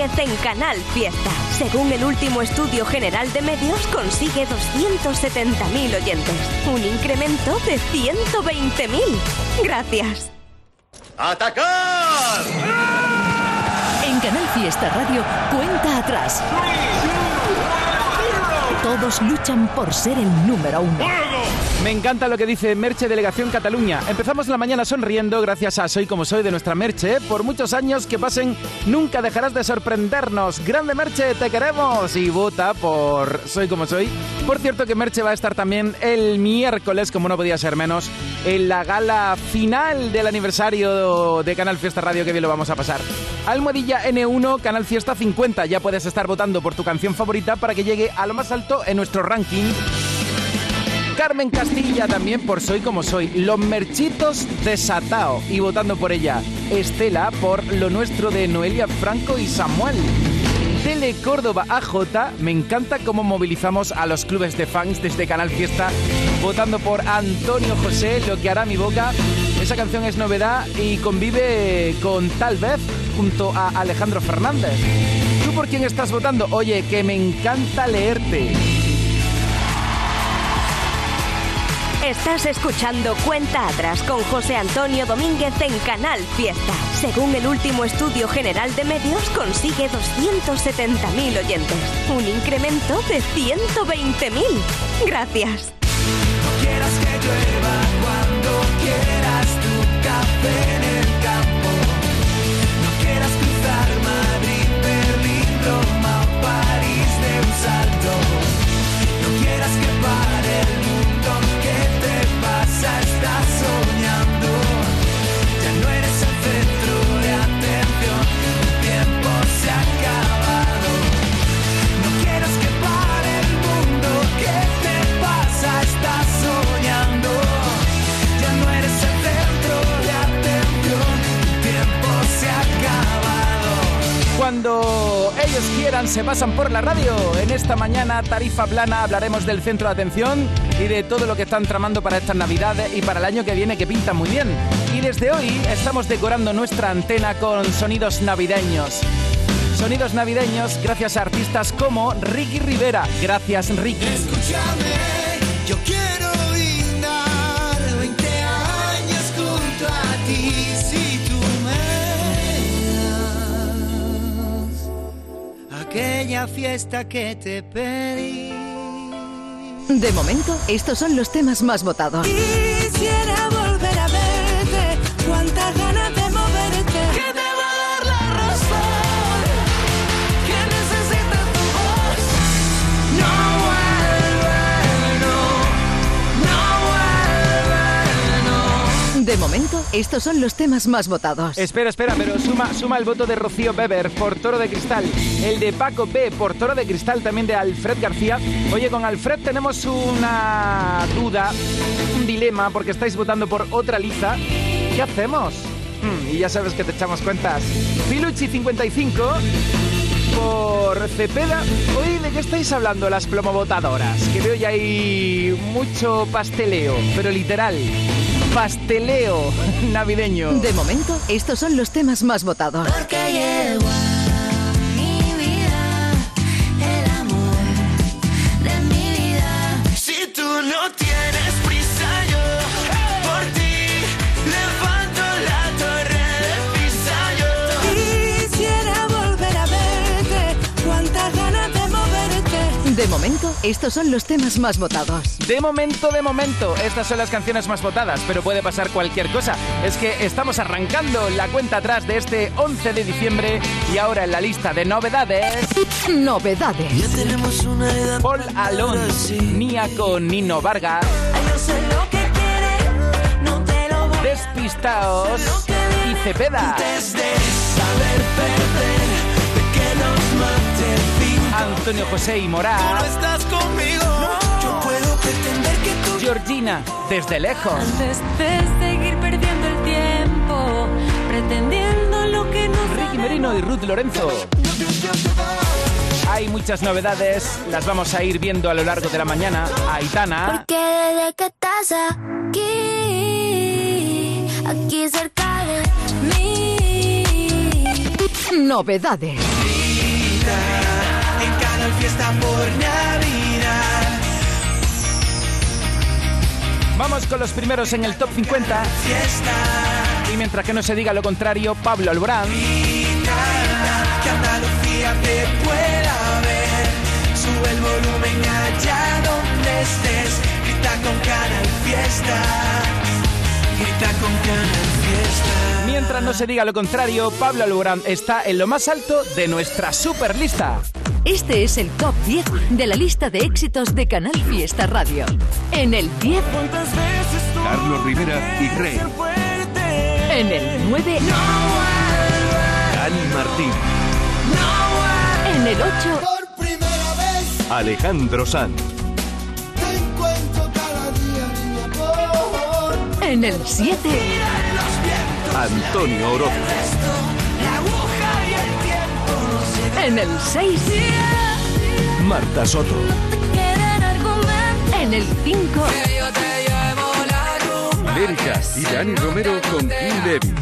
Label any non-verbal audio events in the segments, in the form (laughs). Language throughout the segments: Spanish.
en Canal Fiesta. Según el último estudio general de medios, consigue 270.000 oyentes. Un incremento de 120.000. Gracias. ¡Atacar! En Canal Fiesta Radio, cuenta atrás. Todos luchan por ser el número uno. Me encanta lo que dice Merche Delegación Cataluña. Empezamos la mañana sonriendo gracias a Soy como soy de nuestra Merche. Por muchos años que pasen, nunca dejarás de sorprendernos. Grande Merche, te queremos y vota por Soy como soy. Por cierto que Merche va a estar también el miércoles, como no podía ser menos, en la gala final del aniversario de Canal Fiesta Radio, que bien lo vamos a pasar. Almohadilla N1, Canal Fiesta 50. Ya puedes estar votando por tu canción favorita para que llegue a lo más alto en nuestro ranking. Carmen Castilla también por Soy como soy. Los Merchitos de Satao y votando por ella. Estela por Lo Nuestro de Noelia Franco y Samuel. Tele Córdoba AJ, me encanta cómo movilizamos a los clubes de fans desde Canal Fiesta votando por Antonio José, Lo que hará mi boca. Esa canción es novedad y convive con Tal vez junto a Alejandro Fernández. ¿Tú por quién estás votando? Oye, que me encanta leerte. Estás escuchando Cuenta Atrás con José Antonio Domínguez en Canal Fiesta. Según el último estudio general de medios, consigue 270.000 oyentes. Un incremento de 120.000. Gracias. No quieras que llueva cuando quieras tu café en el campo. No quieras cruzar Madrid, Berlín, Roma o París de un salto. No quieras que pare el mundo. Se pasan por la radio. En esta mañana, tarifa plana, hablaremos del centro de atención y de todo lo que están tramando para estas navidades y para el año que viene que pintan muy bien. Y desde hoy estamos decorando nuestra antena con sonidos navideños. Sonidos navideños gracias a artistas como Ricky Rivera. Gracias, Ricky. Escúchame, yo quiero brindar 20 años junto a ti. Aquella fiesta que te pedí. De momento, estos son los temas más votados. Quisiera De momento, estos son los temas más votados. Espera, espera, pero suma, suma el voto de Rocío Weber por Toro de Cristal, el de Paco B por Toro de Cristal, también de Alfred García. Oye, con Alfred tenemos una duda, un dilema, porque estáis votando por otra lista. ¿Qué hacemos? Hmm, y ya sabes que te echamos cuentas. Pilucci 55 por Cepeda. Hoy, ¿de qué estáis hablando las plomovotadoras? Que veo ya ahí mucho pasteleo, pero literal. Pasteleo (laughs) navideño. De momento, estos son los temas más votados. Porque llegó a estos son los temas más votados. De momento, de momento, estas son las canciones más votadas, pero puede pasar cualquier cosa. Es que estamos arrancando la cuenta atrás de este 11 de diciembre y ahora en la lista de novedades, Novedades. Ya tenemos una edad. Paul Alon, Mía con Nino Vargas, Ay, yo sé lo Antonio José y Tú no Morat, estás conmigo. Yo puedo pretender que tú Georgina, desde lejos. Antes de seguir perdiendo el tiempo, pretendiendo lo que no Ricky Merino y Ruth Lorenzo. Hay muchas novedades, las vamos a ir viendo a lo largo de la mañana. Aitana, Porque desde que estás aquí, aquí cerca de mí, Novedades. Canal Fiesta por Navidad. Vamos con los primeros en el top 50. Fiesta, Y mientras que no se diga lo contrario, Pablo Alborán, que Andalucía te pueda ver. Sube el volumen allá donde estés. Grita con Canal Fiesta. Grita con Canal Fiesta. mientras no se diga lo contrario, Pablo Alborán está en lo más alto de nuestra super lista. Este es el top 10 de la lista de éxitos de Canal Fiesta Radio. En el 10, ¿Cuántas veces tú Carlos Rivera y Rey. en el 9, Dani Martín. en el 8, Por primera vez Alejandro Sanz. te encuentro cada día, niña, por en el 7, Antonio Orozco. En el 6, Marta Soto. en el 5, Lérica y Dani Romero con Kim Levy.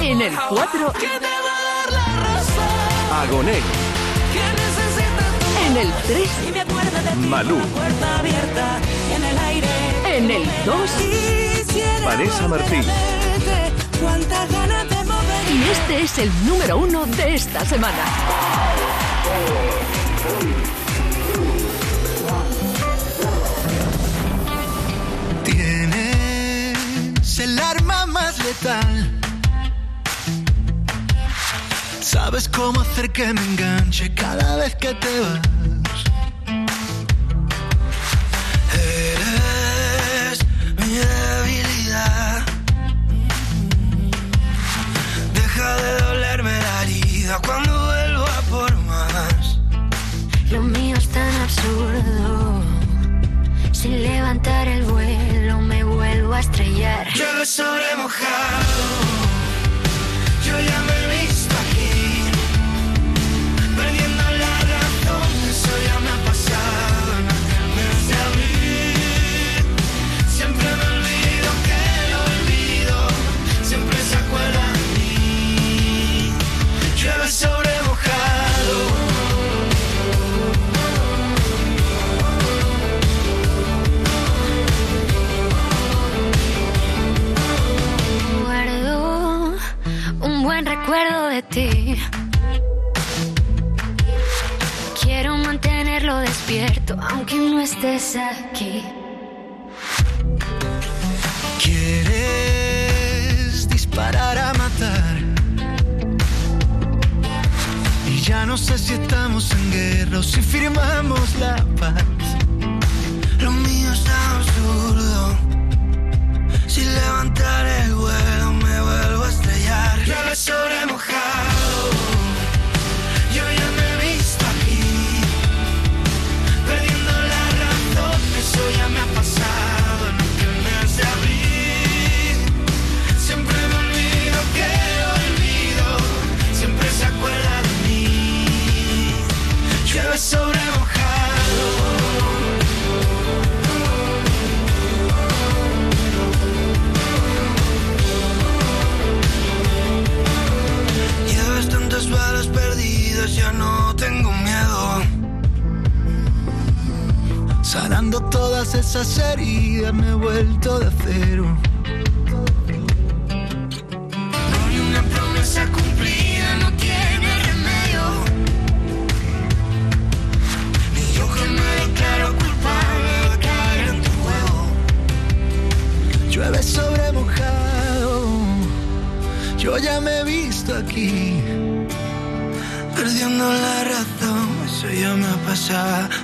en el 4, Agoné. en el 3, Malú. en el 2 Vanessa Martín. Y este es el número 1 de esta semana. Tienes el arma más letal. Sabes cómo hacer que me enganche cada vez que te vas. No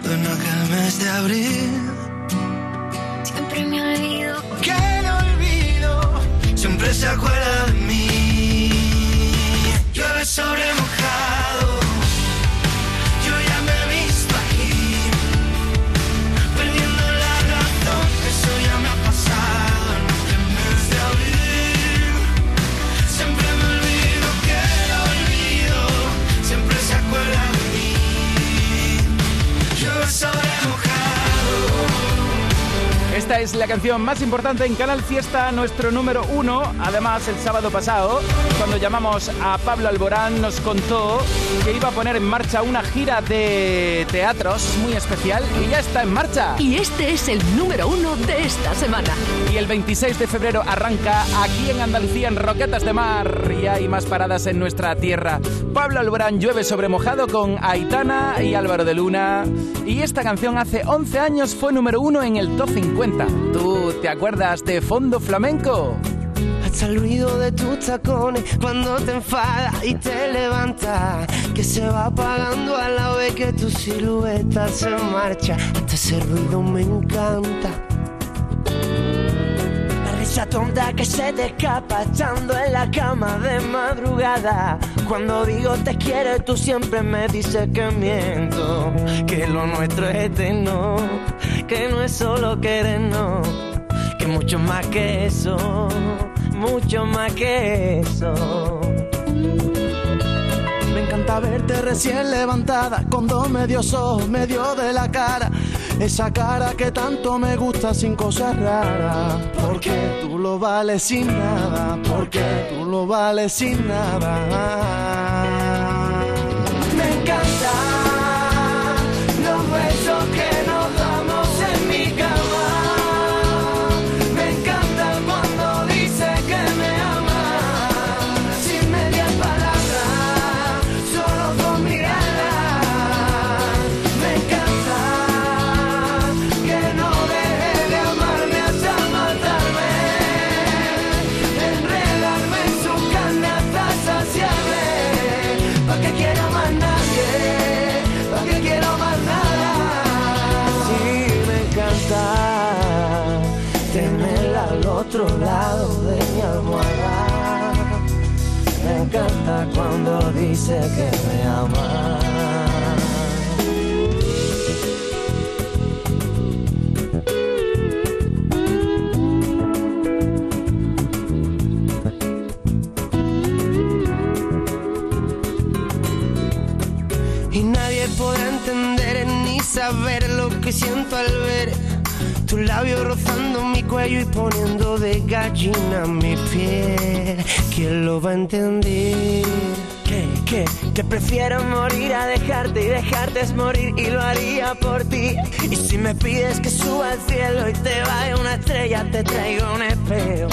en aquel mes de abril. Siempre me olvido. Que no olvido, siempre se acuerda de mí. Llueve sobre mojado, Esta es la canción más importante en Canal Fiesta, nuestro número uno. Además, el sábado pasado, cuando llamamos a Pablo Alborán, nos contó que iba a poner en marcha una gira de teatros muy especial y ya está en marcha. Y este es el número uno de esta semana. Y el 26 de febrero arranca aquí en Andalucía, en Roquetas de Mar. Y hay más paradas en nuestra tierra. Pablo Alborán llueve sobre mojado con Aitana y Álvaro de Luna. Y esta canción hace 11 años fue número uno en el top 50. ¿Tú te acuerdas de Fondo Flamenco? Hasta el ruido de tus tacones cuando te enfadas y te levantas. Que se va apagando a la vez que tu silueta se marcha. Hasta ese ruido me encanta. Risa tonta que se te escapa estando en la cama de madrugada. Cuando digo te quiero, tú siempre me dices que miento. Que lo nuestro es eterno. Que no es solo querernos. Que mucho más que eso. Mucho más que eso. Me encanta verte recién levantada, con dos medios ojos, medio de la cara. Esa cara que tanto me gusta sin cosas raras. Porque tú lo vales sin nada, porque tú lo vales sin nada. Dice que me ama. Y nadie podrá entender ni saber lo que siento al ver tus labios rozando mi cuello y poniendo de gallina mi piel. ¿Quién lo va a entender? Que, prefiero morir a dejarte y dejarte es morir y lo haría por ti. Y si me pides que suba al cielo y te vaya una estrella, te traigo un espejo.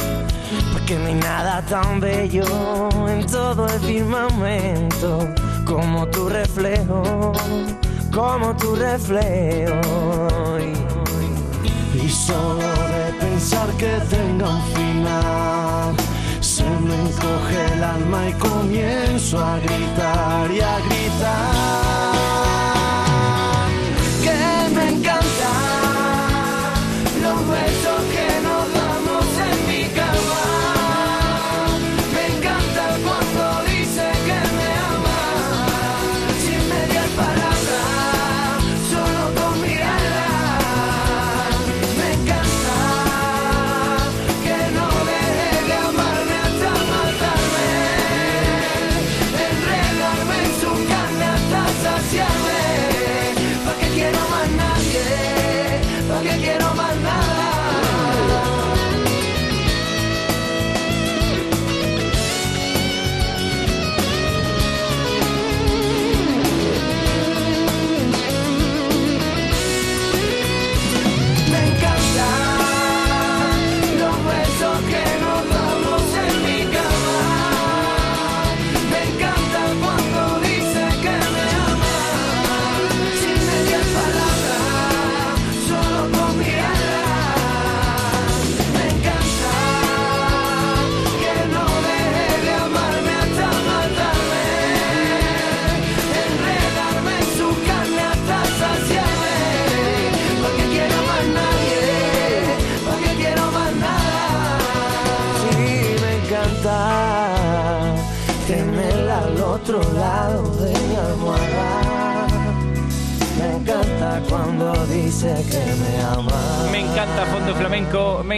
Porque no hay nada tan bello en todo el firmamento como tu reflejo, como tu reflejo. Y, y solo de pensar que tenga un final, encoge el alma y comienzo a gritar y a gritar.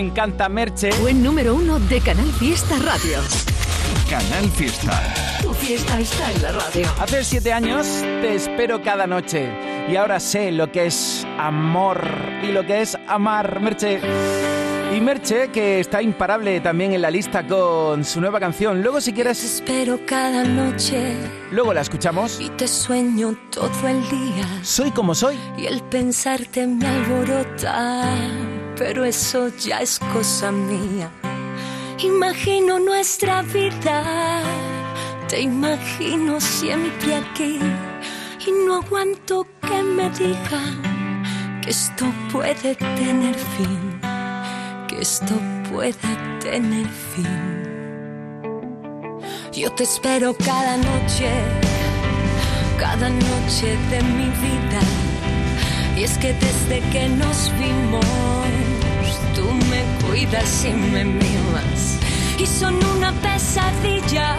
Encanta Merche. Buen número uno de Canal Fiesta Radio. Canal Fiesta. Tu fiesta está en la radio. Hace siete años te espero cada noche. Y ahora sé lo que es amor y lo que es amar, Merche. Y Merche, que está imparable también en la lista con su nueva canción. Luego, si quieres, Espero cada noche luego la escuchamos. y te sueño todo el día. Soy como soy. Y el pensarte me alborota, pero eso ya es cosa mía. Imagino nuestra vida, te imagino siempre aquí. Y no aguanto que me digan que esto puede tener fin, que esto puede tener fin. Yo te espero cada noche, cada noche de mi vida. Y es que desde que nos vimos, tú me cuidas y me mimas. Y son una pesadilla,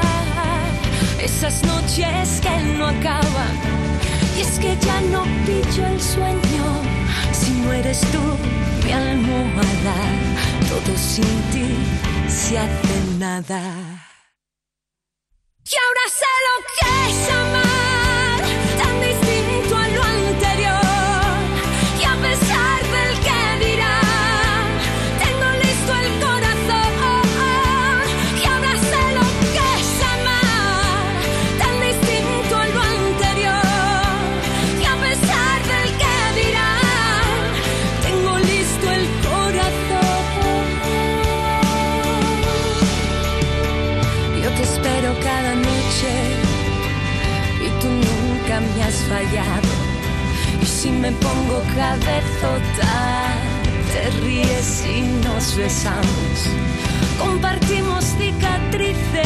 esas noches que no acaban. Y es que ya no pillo el sueño, si no eres tú mi almohada. Todo sin ti se hace nada. Y ahora sé lo que es amar, si me pongo cabezota, te ríes y nos besamos. Compartimos cicatrices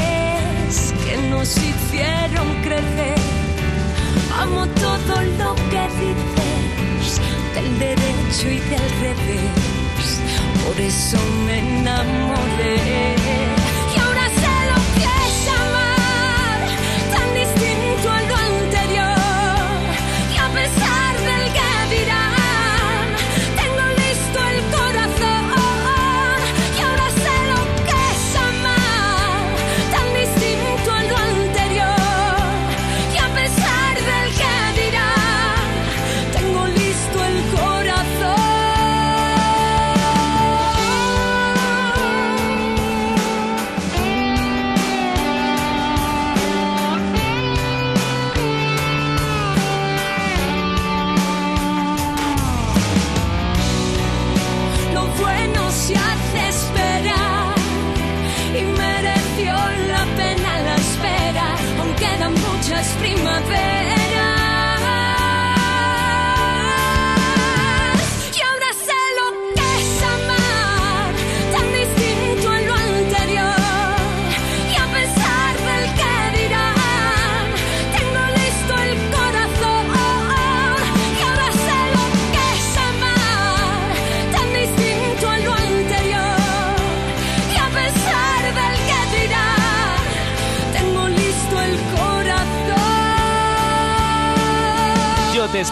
que nos hicieron crecer. Amo todo lo que dices, del derecho y del revés. Por eso me enamoré.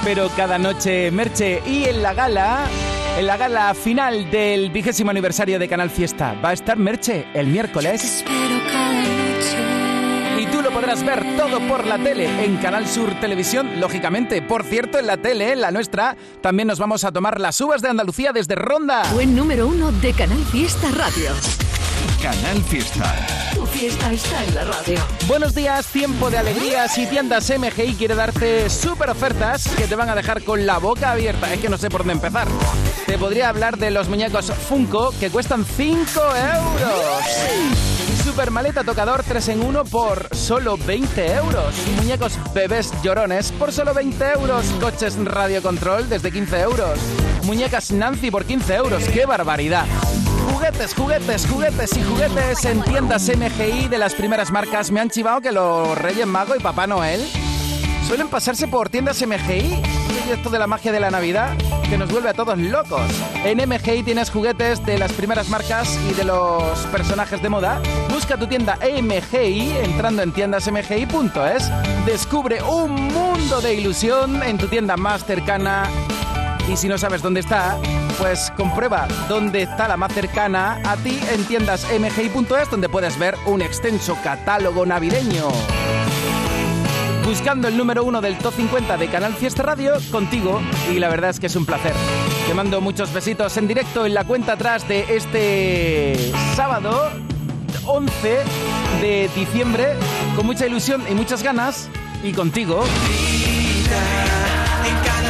Espero cada noche, Merche. Y en la gala, en la gala final del vigésimo aniversario de Canal Fiesta, va a estar Merche el miércoles. Y tú lo podrás ver todo por la tele, en Canal Sur Televisión, lógicamente. Por cierto, en la tele, en la nuestra, también nos vamos a tomar las uvas de Andalucía desde Ronda. Buen número uno de Canal Fiesta Radio. Canal Fiesta. Tu fiesta está en la radio. Buenos días, tiempo de alegrías y tiendas MGI quiere darte súper ofertas que te van a dejar con la boca abierta. Es que no sé por dónde empezar. Te podría hablar de los muñecos Funko que cuestan 5 euros. Super maleta tocador 3 en 1 por solo 20 euros. Muñecos bebés llorones por solo 20 euros. Coches radio control desde 15 euros. Muñecas Nancy por 15 euros. ¡Qué barbaridad! Juguetes, juguetes, juguetes y juguetes en tiendas MGI de las primeras marcas. Me han chivado que los Reyes Mago y Papá Noel suelen pasarse por tiendas MGI. Esto de la magia de la Navidad que nos vuelve a todos locos. En MGI tienes juguetes de las primeras marcas y de los personajes de moda. Busca tu tienda MGI entrando en tiendasmgi.es. Descubre un mundo de ilusión en tu tienda más cercana. Y si no sabes dónde está, pues comprueba dónde está la más cercana a ti en tiendasmgi.es donde puedes ver un extenso catálogo navideño. buscando el número uno del Top 50 de Canal Fiesta Radio contigo y la verdad es que es un placer. Te mando muchos besitos en directo en la cuenta atrás de este sábado 11 de diciembre con mucha ilusión y muchas ganas y contigo.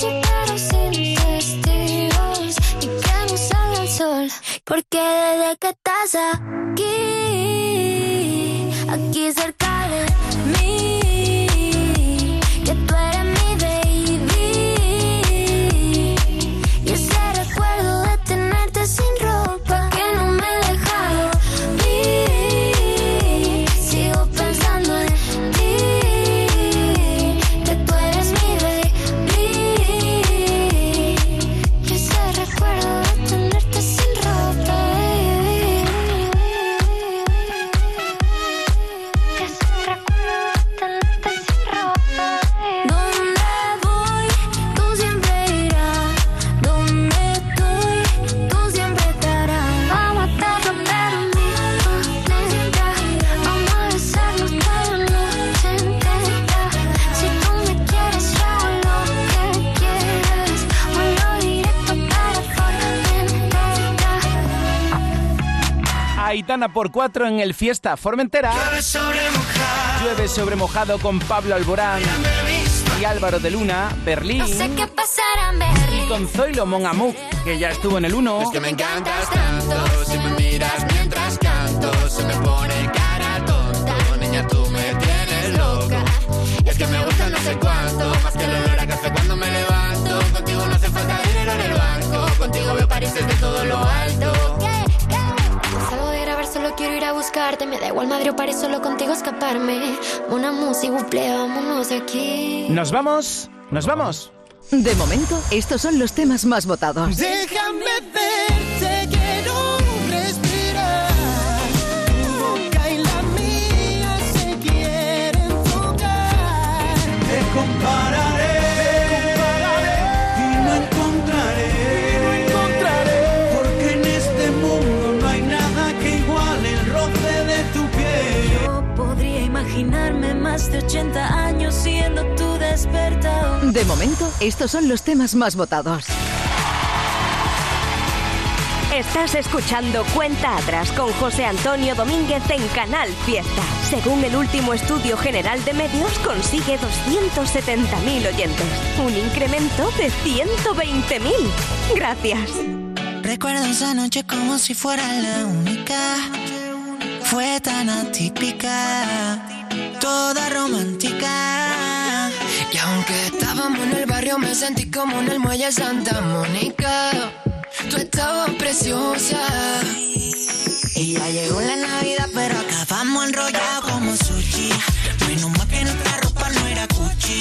pero sin testigos y que no salga el sol. Porque desde que estás aquí, aquí cerca de mí, Aitana por cuatro en el Fiesta Formentera. Llueve sobre mojado. Llueve sobre mojado con Pablo Alborán y Álvaro de Luna, Berlín. No sé qué pasará en Berlín. Y con Zoilo Monamuk, que ya estuvo en el 1. Es que me encantas tanto, si me miras mientras canto, se me pone cara tonta. Niña, tú me tienes loca. Y es que me gusta no sé cuánto, más que el olor a café cuando me levanto. Contigo no hace falta dinero en el banco, contigo veo París desde todo lo alto. Quiero ir a buscarte. Me da igual Madrid o París, solo contigo escaparme. Una música, buple, vámonos de aquí. Nos vamos, nos vamos. De momento, estos son los temas más votados. Déjame verte, De momento, estos son los temas más votados. Estás escuchando Cuenta Atrás con José Antonio Domínguez en Canal Fiesta. Según el último estudio general de medios, consigue 270.000 oyentes. Un incremento de 120.000. Gracias. Recuerdo esa noche como si fuera la única. Fue tan atípica, toda romántica. Y aunque estábamos en el barrio, me sentí como en el muelle Santa Mónica. Tú estabas preciosa. Y ya llegó la Navidad, pero acabamos enrollados como sushi. Menos mal que nuestra ropa no era Gucci.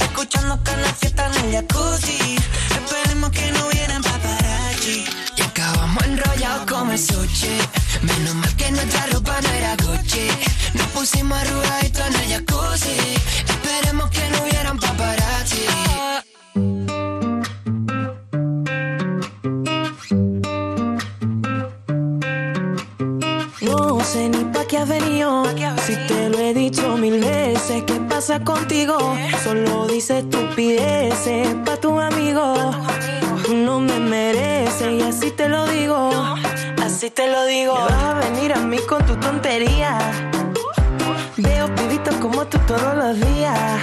Escuchando cada fiesta en el jacuzzi. Esperemos que no hubieran paparazzi. Y acabamos enrollados como sushi. Menos mal que nuestra ropa no era Gucci. Nos pusimos arrugaditos en el jacuzzi. Esperemos que no hubieran paparazzi. No sé ni pa' qué has venido. Si te lo he dicho mil veces, ¿qué pasa contigo? Solo dices estupideces pa' tu amigo. No me mereces y así te lo digo. Así te lo digo. Me vas a venir a mí con tu tontería. Veo pibitos como tú todos los días.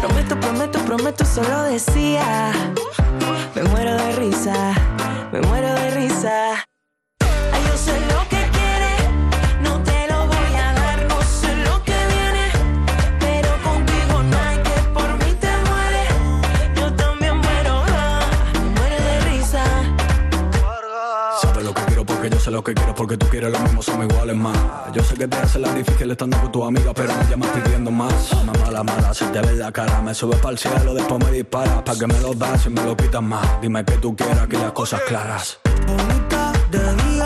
Prometo, prometo, prometo, solo decía. Me muero de risa, me muero de lo que quiero porque tú quieres lo mismo, somos iguales más. Yo sé que te hace la difícil estando con tu amiga, pero me llamas pidiendo más. Mamá la mala, si te ves la cara, me subes para el cielo, después me disparas. ¿Para que me lo das y me lo quitas más? Dime que tú quieras, que las cosas claras. De día,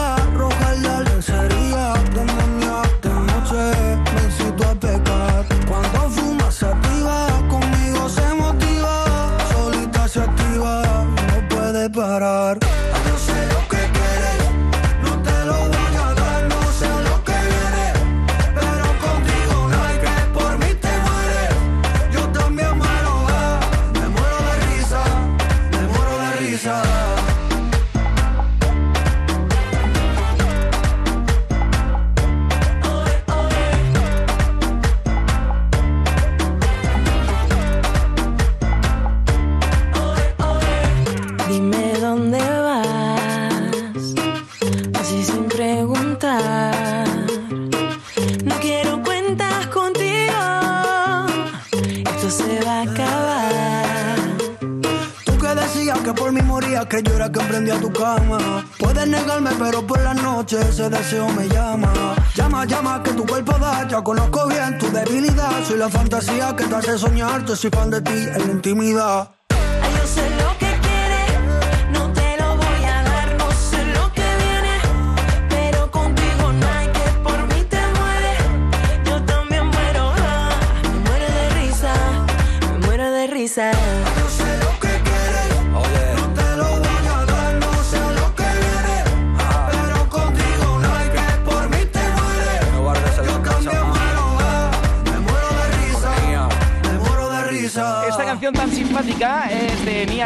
que yo era quien prendía tu cama. Puedes negarme, pero por la noche ese deseo me llama. Llama, llama, que tu cuerpo da, ya conozco bien tu debilidad. Soy la fantasía que te hace soñar, yo soy fan de ti en la intimidad.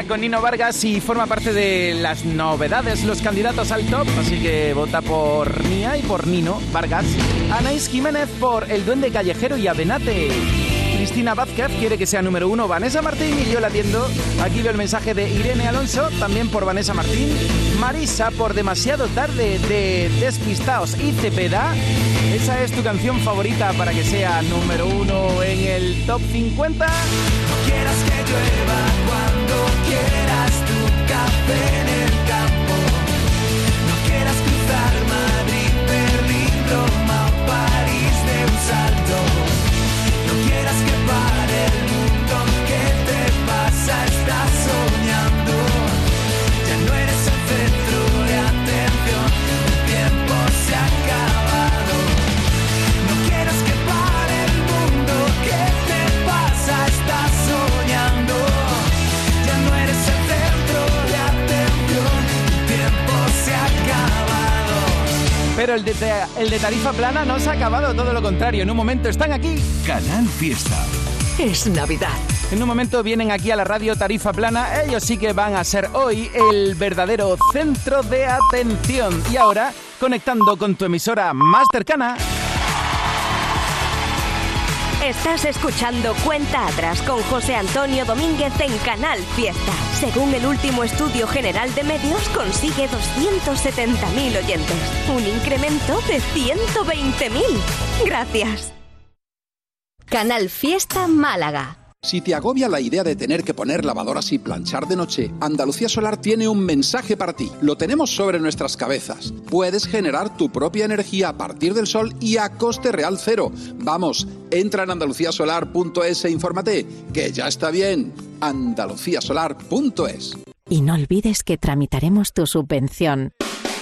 Con Nino Vargas y forma parte de las novedades, los candidatos al top. Así que vota por Nia y por Nino Vargas. Anaís Jiménez por El Duende Callejero y Avenate. Cristina Vázquez quiere que sea número uno Vanessa Martín y yo la atiendo. Aquí veo el mensaje de Irene Alonso, también por Vanessa Martín. Marisa por Demasiado Tarde de Despistaos y Cepeda. Esa es tu canción favorita para que sea número uno en el top 50. quieras que llueva cuando quieras tu café en el campo. No quieras cruzar Madrid, Berlín, Roma o París de un salto. No quieras que pare el mundo, ¿qué te pasa? Estás soñando. Ya no eres Pero el de, el de tarifa plana no se ha acabado, todo lo contrario. En un momento están aquí. Canal Fiesta. Es Navidad. En un momento vienen aquí a la radio Tarifa Plana. Ellos sí que van a ser hoy el verdadero centro de atención. Y ahora, conectando con tu emisora más cercana. Estás escuchando Cuenta Atrás con José Antonio Domínguez en Canal Fiesta. Según el último estudio general de medios, consigue 270.000 oyentes. Un incremento de 120.000. Gracias. Canal Fiesta Málaga. Si te agobia la idea de tener que poner lavadoras y planchar de noche, Andalucía Solar tiene un mensaje para ti. Lo tenemos sobre nuestras cabezas. Puedes generar tu propia energía a partir del sol y a coste real cero. Vamos, entra en andaluciasolar.es e infórmate, que ya está bien. andaluciasolar.es. Y no olvides que tramitaremos tu subvención.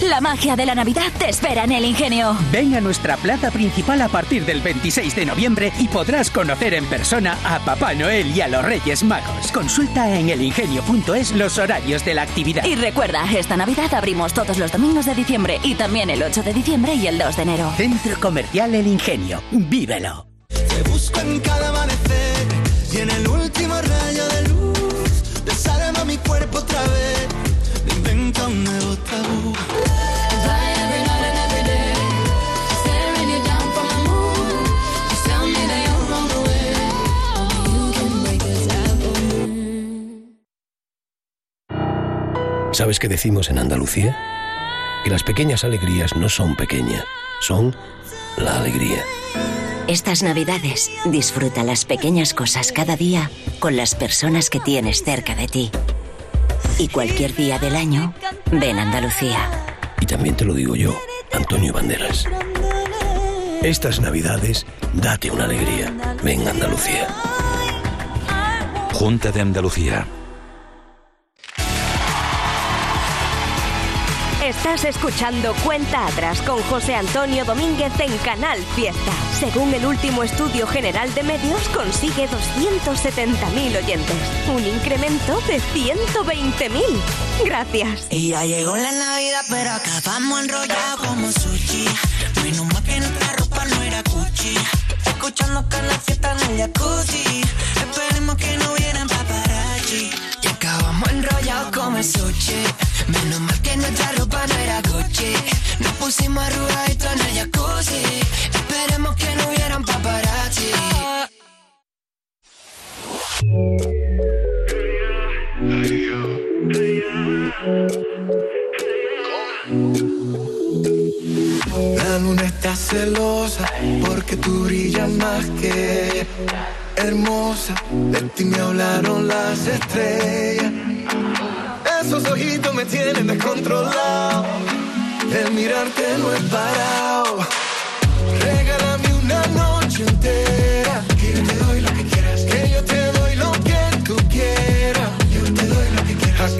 La magia de la Navidad te espera en el Ingenio. Ven a nuestra plaza principal a partir del 26 de noviembre y podrás conocer en persona a Papá Noel y a los Reyes Magos. Consulta en elingenio.es los horarios de la actividad. Y recuerda, esta Navidad abrimos todos los domingos de diciembre y también el 8 de diciembre y el 2 de enero. Centro Comercial El Ingenio. Vívelo. Te busco en cada amanecer y en el último rayo de luz desarma mi cuerpo otra vez. Me inventa un nuevo tabú. ¿Sabes qué decimos en Andalucía? Que las pequeñas alegrías no son pequeñas, son la alegría. Estas navidades disfruta las pequeñas cosas cada día con las personas que tienes cerca de ti. Y cualquier día del año, ven Andalucía. Y también te lo digo yo, Antonio Banderas. Estas navidades, date una alegría. Ven Andalucía. Junta de Andalucía. Estás escuchando Cuenta Atrás con José Antonio Domínguez en Canal Fiesta. Según el último estudio general de medios, consigue 270.000 oyentes. Un incremento de 120.000. Gracias. Y ya llegó la Navidad, pero acabamos enrollados como sushi. Menos mal que nuestra ropa no era Gucci. Escuchando Canal Fiesta en el jacuzzi. Esperemos que no hubieran paparazzi. Y acabamos enrollados como sushi. Menos mal que nuestra ropa no era Gucci. Nos pusimos arrugaditos en el jacuzzi. Esperemos que no hubieran paparazzi. La luna está celosa porque tú brillas más que ella. hermosa. De ti me hablaron las estrellas. Esos ojitos me tienen descontrolado. El mirarte no he parado. Regálame una noche entera. Que yo te doy lo que quieras. Que yo te doy lo que tú quieras. Yo te doy lo que quieras.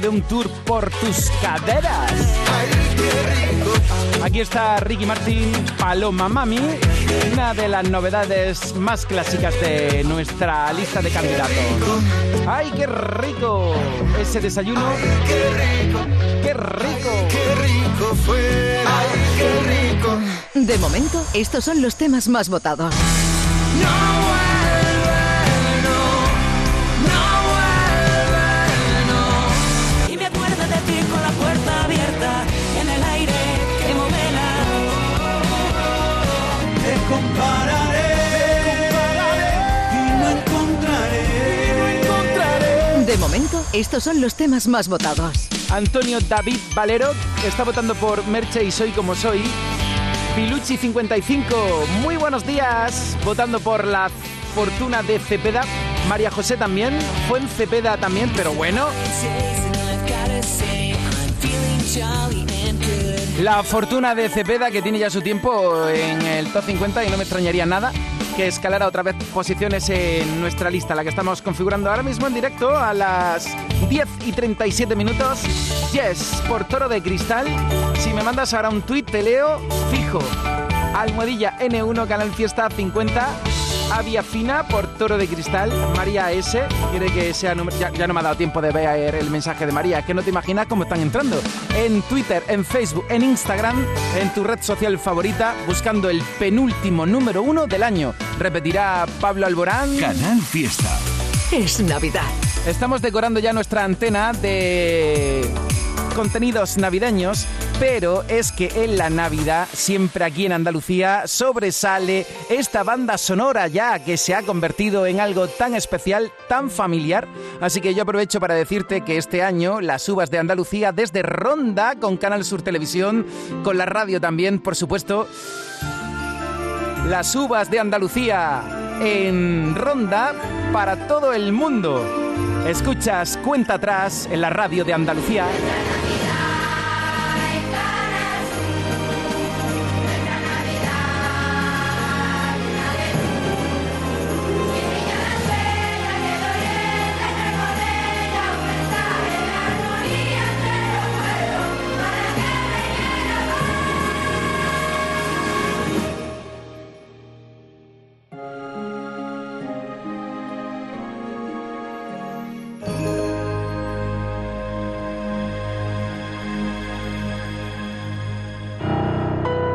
De un tour por tus caderas. Aquí está Ricky Martin, Paloma Mami, una de las novedades más clásicas de nuestra lista de candidatos. ¡Ay, qué rico! Ese desayuno. ¡Qué rico! ¡Qué rico! ¡Qué rico fue! ¡Ay, qué rico! De momento, estos son los temas más votados. Y estos son los temas más votados. Antonio David Valero está votando por Merche y Soy como soy. Pilucci 55, muy buenos días, votando por la fortuna de Cepeda. María José también, fue en Cepeda también, pero bueno. La fortuna de Cepeda, que tiene ya su tiempo en el top 50 y no me extrañaría nada que escalara otra vez posiciones en nuestra lista, la que estamos configurando ahora mismo en directo a las 10 y 37 minutos. Yes, por Toro de Cristal. Si me mandas ahora un tuit, te leo fijo. Almohadilla N1, Canal Fiesta 50. Avia Fina por Toro de Cristal. María S. Quiere que sea número. Ya, ya no me ha dado tiempo de ver el mensaje de María. Es que no te imaginas cómo están entrando. En Twitter, en Facebook, en Instagram, en tu red social favorita, buscando el penúltimo número uno del año. Repetirá Pablo Alborán. Canal Fiesta. Es Navidad. Estamos decorando ya nuestra antena de contenidos navideños, pero es que en la Navidad, siempre aquí en Andalucía, sobresale esta banda sonora ya que se ha convertido en algo tan especial, tan familiar. Así que yo aprovecho para decirte que este año las uvas de Andalucía desde Ronda con Canal Sur Televisión, con la radio también, por supuesto, las uvas de Andalucía en Ronda para todo el mundo. Escuchas Cuenta Atrás en la radio de Andalucía.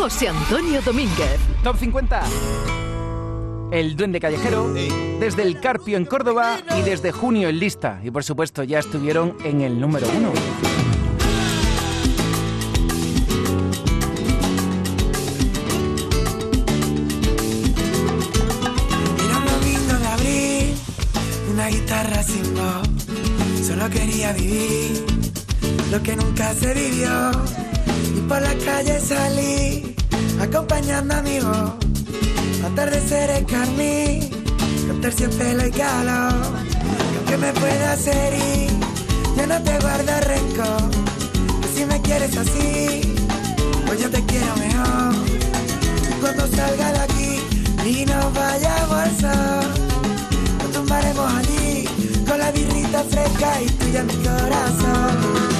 José Antonio Domínguez. Top 50. El Duende Callejero, desde el Carpio en Córdoba y desde junio en lista. Y por supuesto ya estuvieron en el número uno. Era un domingo de abril, una guitarra sin voz. Solo quería vivir lo que nunca se vivió. Y por la calle salí acompañando amigos, atardeceres carmín, con terciopelo y calor, que me puedas herir, ya no te guardo rencor, si me quieres así, pues yo te quiero mejor, cuando salga de aquí y nos vayamos al sol, nos tumbaremos allí, con la birrita fresca y tuya mi corazón.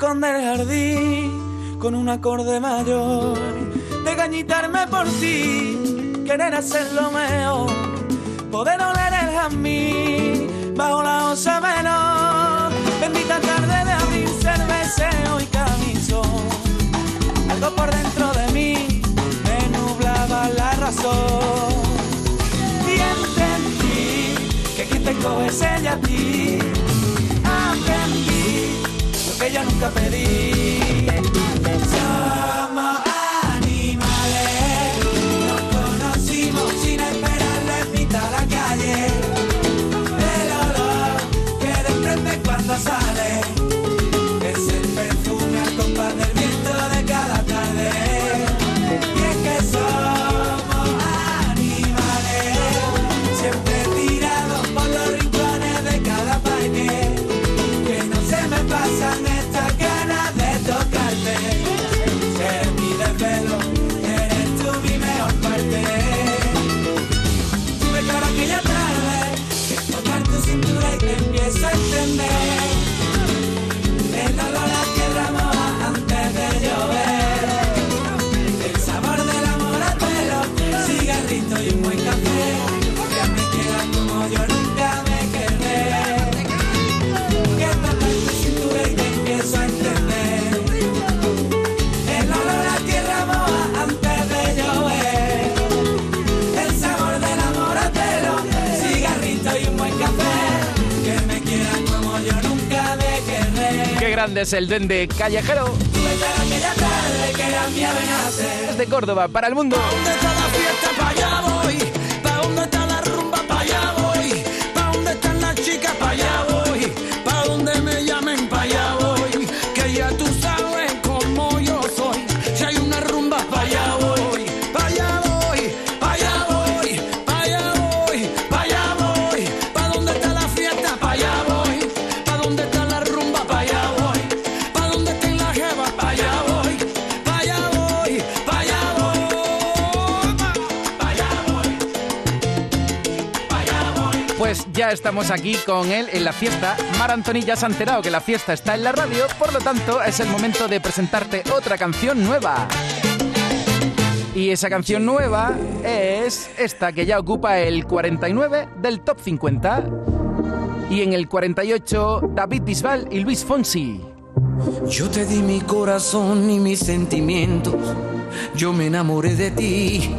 rincón del jardín con un acorde mayor de gañitarme por ti, querer hacer lo mejor, poder oler el jazmín bajo la osa menor, bendita tarde de abrir cerveceo y camisón, algo por dentro de mí me nublaba la razón. Y entendí que quien te coge es ella a ti que nunca pedí. Es el duende callejero. Desde Córdoba para el mundo. estamos aquí con él en la fiesta. Mar Antoni ya se ha enterado que la fiesta está en la radio, por lo tanto es el momento de presentarte otra canción nueva. Y esa canción nueva es esta que ya ocupa el 49 del top 50. Y en el 48, David Bisbal y Luis Fonsi. Yo te di mi corazón y mis sentimientos. Yo me enamoré de ti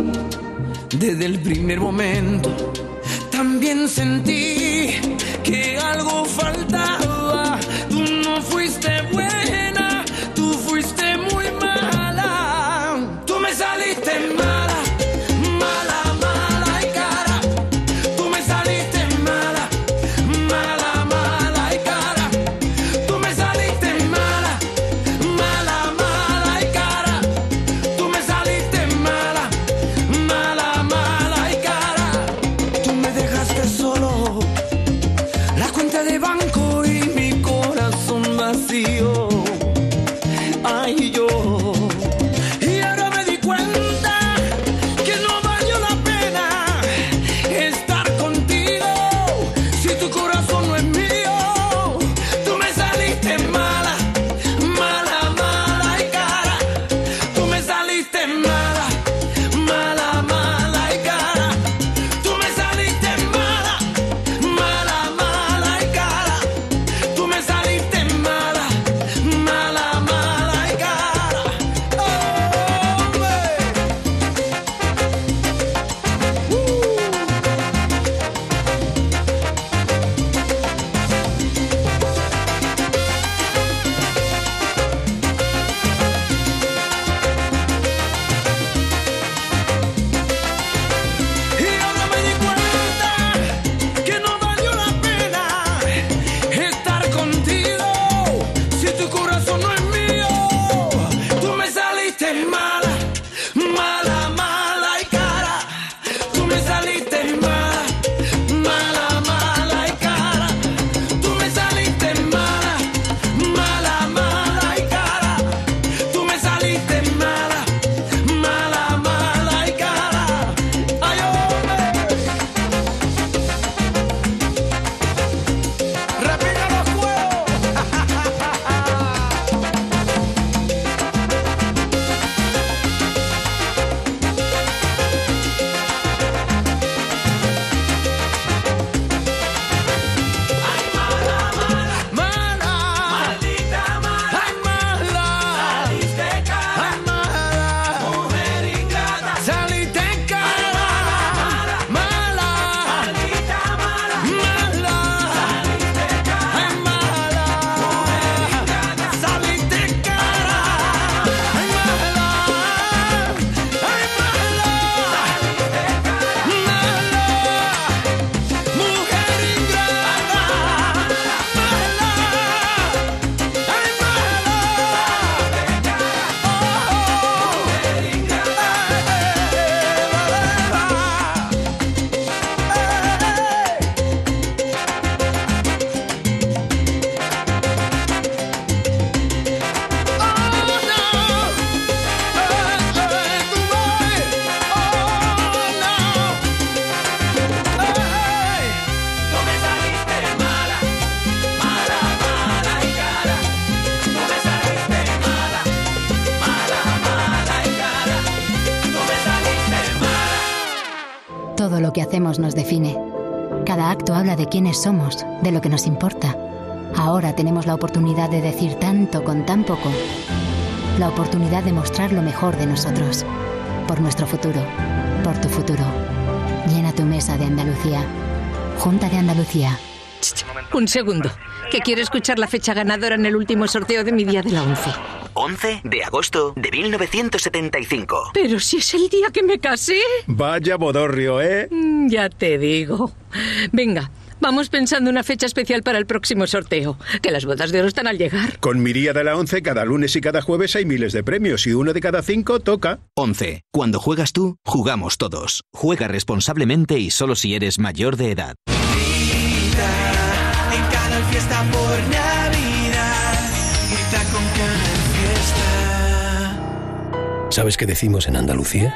desde el primer momento también sentí que algo faltaba. Tú no fuiste hacemos nos define. Cada acto habla de quiénes somos, de lo que nos importa. Ahora tenemos la oportunidad de decir tanto con tan poco. La oportunidad de mostrar lo mejor de nosotros. Por nuestro futuro. Por tu futuro. Llena tu mesa de Andalucía. Junta de Andalucía. Un segundo, que quiero escuchar la fecha ganadora en el último sorteo de mi día de la 11. 11 de agosto de 1975. Pero si es el día que me casé. Vaya bodorrio, ¿eh? Ya te digo. Venga, vamos pensando una fecha especial para el próximo sorteo. Que las bodas de oro están al llegar. Con mi día de la 11, cada lunes y cada jueves hay miles de premios y uno de cada cinco toca. 11. Cuando juegas tú, jugamos todos. Juega responsablemente y solo si eres mayor de edad. En Canal Fiesta por Navidad. Grita con Canal Fiesta. ¿Sabes qué decimos en Andalucía?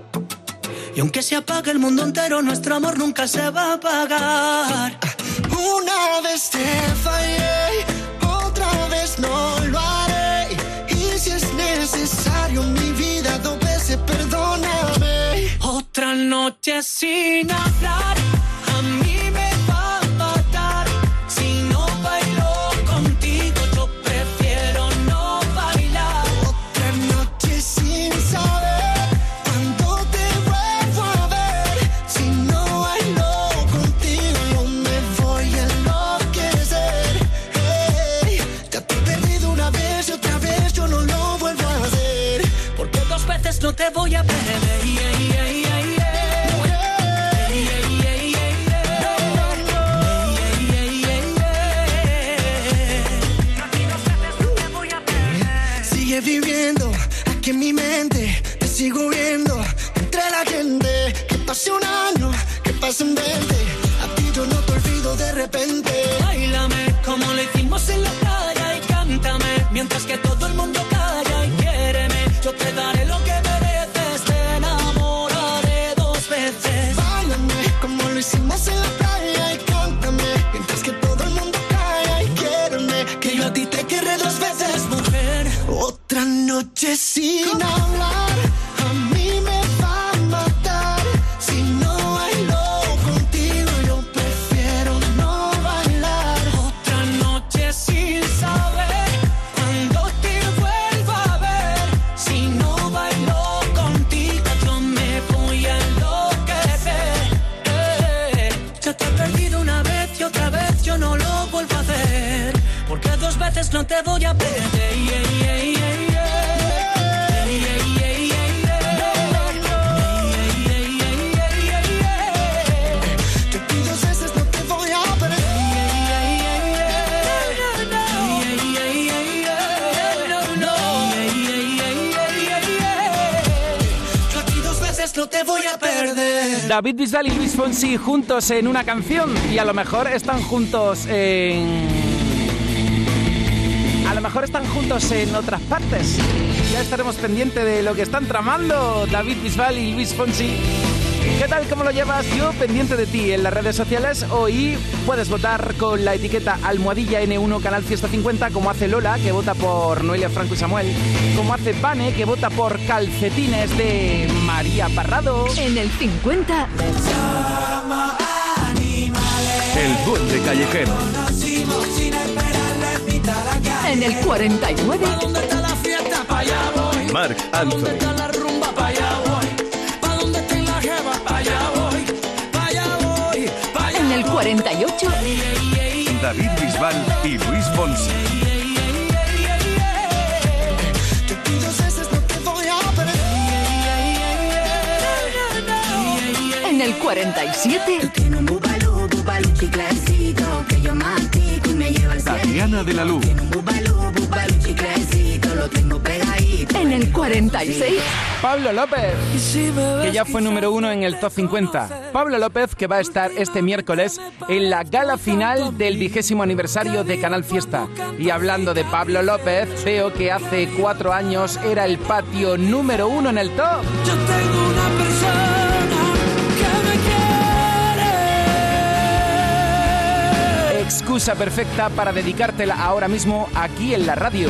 Y aunque se apague el mundo entero, nuestro amor nunca se va a apagar. Una vez te fallé, otra vez no lo haré. Y si es necesario, mi vida dos veces perdóname. Otra noche sin hablar, te voy a perder. Yeah, yeah, yeah, viviendo aquí en mi mente, te sigo David Bisbal y Luis Fonsi juntos en una canción y a lo mejor están juntos en... A lo mejor están juntos en otras partes. Ya estaremos pendientes de lo que están tramando David Bisbal y Luis Fonsi. ¿Qué tal? ¿Cómo lo llevas? Yo pendiente de ti en las redes sociales. Hoy puedes votar con la etiqueta Almohadilla N1 Canal Fiesta 50, como hace Lola, que vota por Noelia Franco y Samuel. Como hace Pane, que vota por Calcetines de María Parrado. En el 50. El duende callejero. En el 49. Marc Anthony. 48. David Bisbal y Luis Fonsi. En el 47. Tatiana de la Luz. En el 46. Pablo López, que ya fue número uno en el top 50. Pablo López, que va a estar este miércoles en la gala final del vigésimo aniversario de Canal Fiesta. Y hablando de Pablo López, veo que hace cuatro años era el patio número uno en el top. Yo tengo una persona que me quiere. Excusa perfecta para dedicártela ahora mismo aquí en la radio.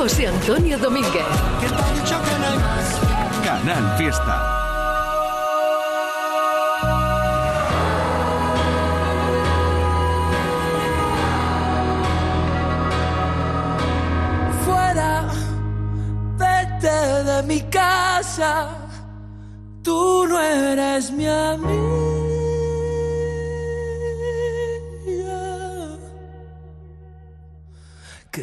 José Antonio Domínguez. Canal Fiesta. Fuera, vete de mi casa. Tú no eres mi amiga.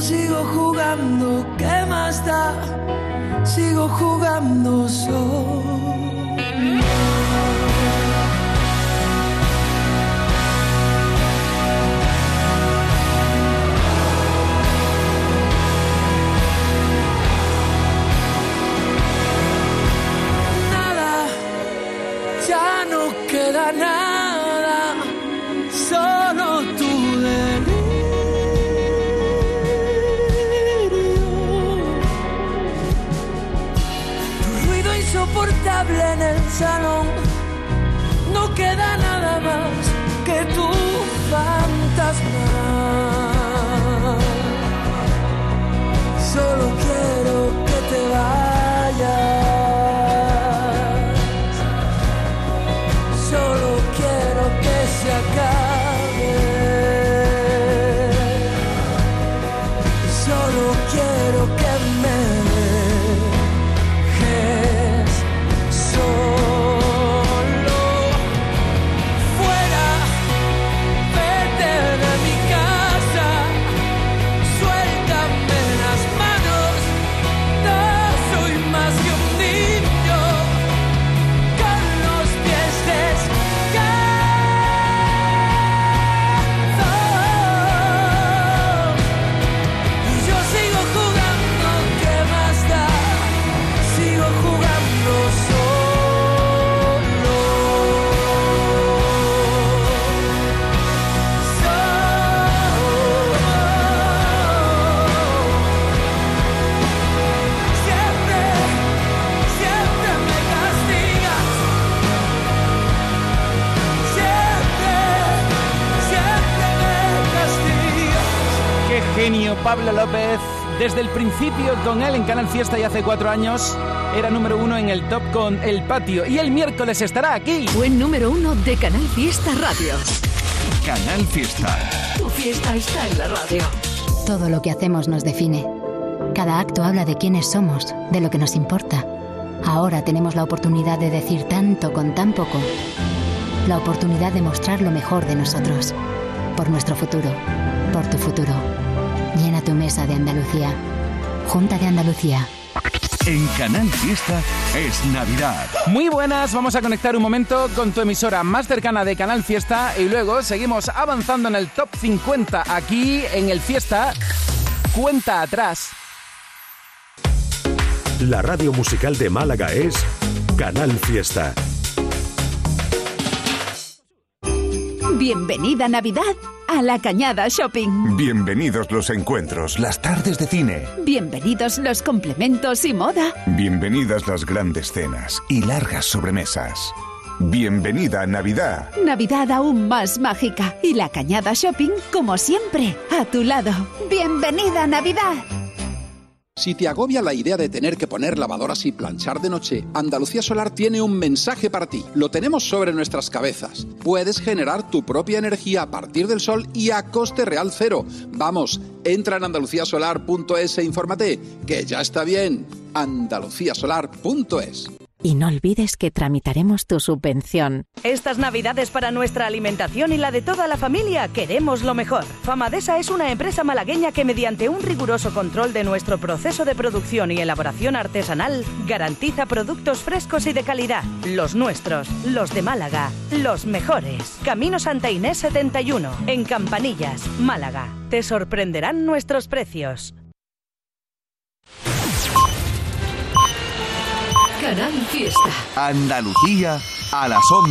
Sigo jugando, ¿qué más da? Sigo jugando solo. nada, ya no queda nada, solo insoportable en el salón, no queda nada Pablo López. Desde el principio con él en Canal Fiesta y hace cuatro años era número uno en el top con El Patio y el miércoles estará aquí. Buen número uno de Canal Fiesta Radio. Canal Fiesta. Tu fiesta está en la radio. Todo lo que hacemos nos define. Cada acto habla de quiénes somos, de lo que nos importa. Ahora tenemos la oportunidad de decir tanto con tan poco. La oportunidad de mostrar lo mejor de nosotros. Por nuestro futuro. Por tu futuro. Tu mesa de Andalucía. Junta de Andalucía. En Canal Fiesta es Navidad. Muy buenas, vamos a conectar un momento con tu emisora más cercana de Canal Fiesta y luego seguimos avanzando en el top 50 aquí en el Fiesta. Cuenta atrás. La radio musical de Málaga es Canal Fiesta. Bienvenida Navidad a la Cañada Shopping. Bienvenidos los encuentros, las tardes de cine. Bienvenidos los complementos y moda. Bienvenidas las grandes cenas y largas sobremesas. Bienvenida a Navidad. Navidad aún más mágica y la Cañada Shopping, como siempre, a tu lado. Bienvenida Navidad. Si te agobia la idea de tener que poner lavadoras y planchar de noche, Andalucía Solar tiene un mensaje para ti. Lo tenemos sobre nuestras cabezas. Puedes generar tu propia energía a partir del sol y a coste real cero. Vamos, entra en andaluciasolar.es e infórmate, que ya está bien. andaluciasolar.es Y no olvides que tramitaremos tu subvención. Estas navidades para nuestra alimentación y la de toda la familia queremos lo mejor. Famadesa es una empresa malagueña que mediante un riguroso control de nuestro proceso de producción y elaboración artesanal garantiza productos frescos y de calidad. Los nuestros, los de Málaga, los mejores. Camino Santa Inés 71, en Campanillas, Málaga. Te sorprenderán nuestros precios. Canal Fiesta. Andalucía a las 11.